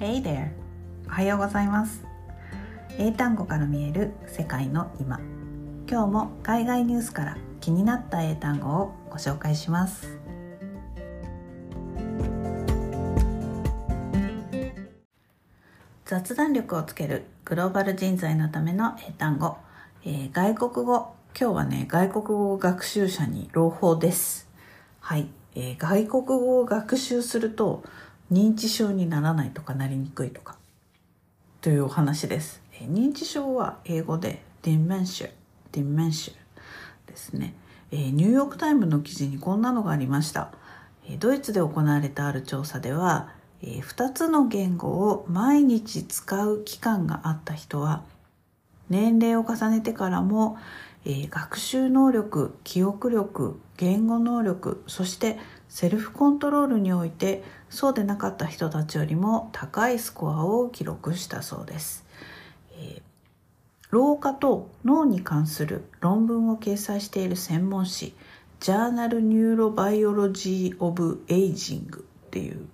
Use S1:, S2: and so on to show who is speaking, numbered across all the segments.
S1: Hey there! おはようございます。英単語から見える世界の今。今日も海外ニュースから気になった英単語をご紹介します。雑談力をつけるグローバル人材のための英単語、えー、外国語。今日はね外国語学習者に朗報です。はい、えー、外国語を学習すると認知症にならないとかなりにくいとかというお話です。え認知症は英語で dementia、dementia ですね。えニューヨークタイムの記事にこんなのがありました。えドイツで行われたある調査では、え2つの言語を毎日使う期間があった人は年齢を重ねてからも、え学習能力、記憶力、言語能力、そしてセルフコントロールにおいてそうでなかった人たちよりも高いスコアを記録したそうです。えー、老化と脳に関する論文を掲載している専門誌 Journal Neurobiology of Aging っていう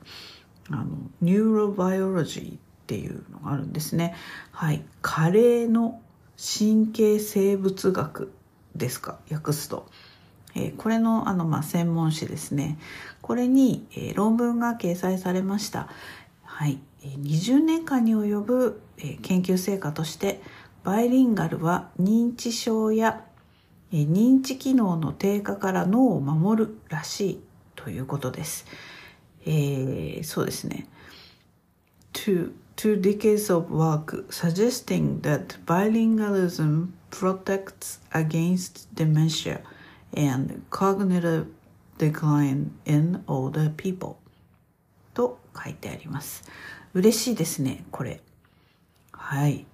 S1: あの neurobiology っていうのがあるんですね。はい。加齢の神経生物学ですか？訳すと。えこれのあの、まあ、専門誌ですね。これに、え論文が掲載されました。はい。20年間に及ぶ、え研究成果として、バイリンガルは認知症や、え認知機能の低下から脳を守るらしいということです。えー、そうですね。two, two decades of work suggesting that bilingualism protects against dementia and cognitive decline in older people と書いてあります。嬉しいですね、これ。はい。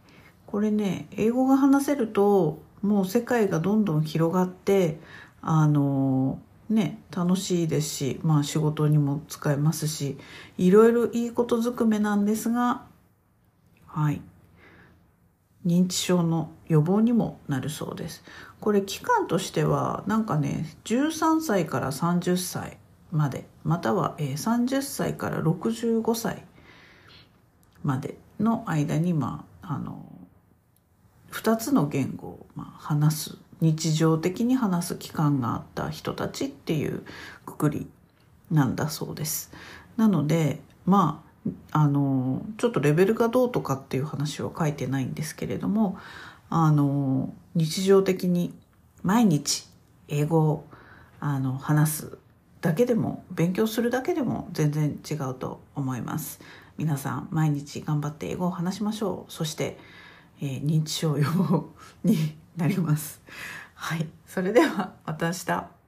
S1: これね、英語が話せると、もう世界がどんどん広がって、あの、ね、楽しいですし、まあ仕事にも使えますし、いろいろいいことずくめなんですが、はい。認知症の予防にもなるそうです。これ期間としてはなんかね13歳から30歳までまたは30歳から65歳までの間にまああの2つの言語をまあ話す日常的に話す期間があった人たちっていうくくりなんだそうです。なのでまああのちょっとレベルがどうとかっていう話は書いてないんですけれどもあの日常的に毎日英語をあの話すだけでも勉強するだけでも全然違うと思います。皆さん毎日頑張って英語を話しましょう。そして、えー、認知症予防になります。はい。それではまた明日。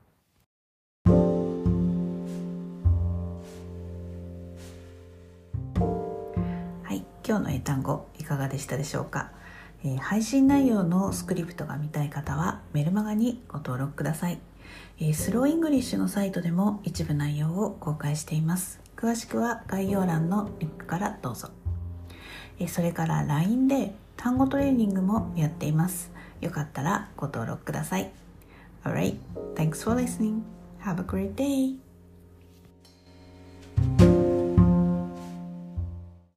S1: 今日の英単語いかがでしたでしょうか、えー、配信内容のスクリプトが見たい方はメルマガにご登録ください、えー、 Slow English のサイトでも一部内容を公開しています。詳しくは概要欄のリンクからどうぞ、えー、それから LINE で単語トレーニングもやっています。よかったらご登録ください。Alright, thanks for listening. Have a great day.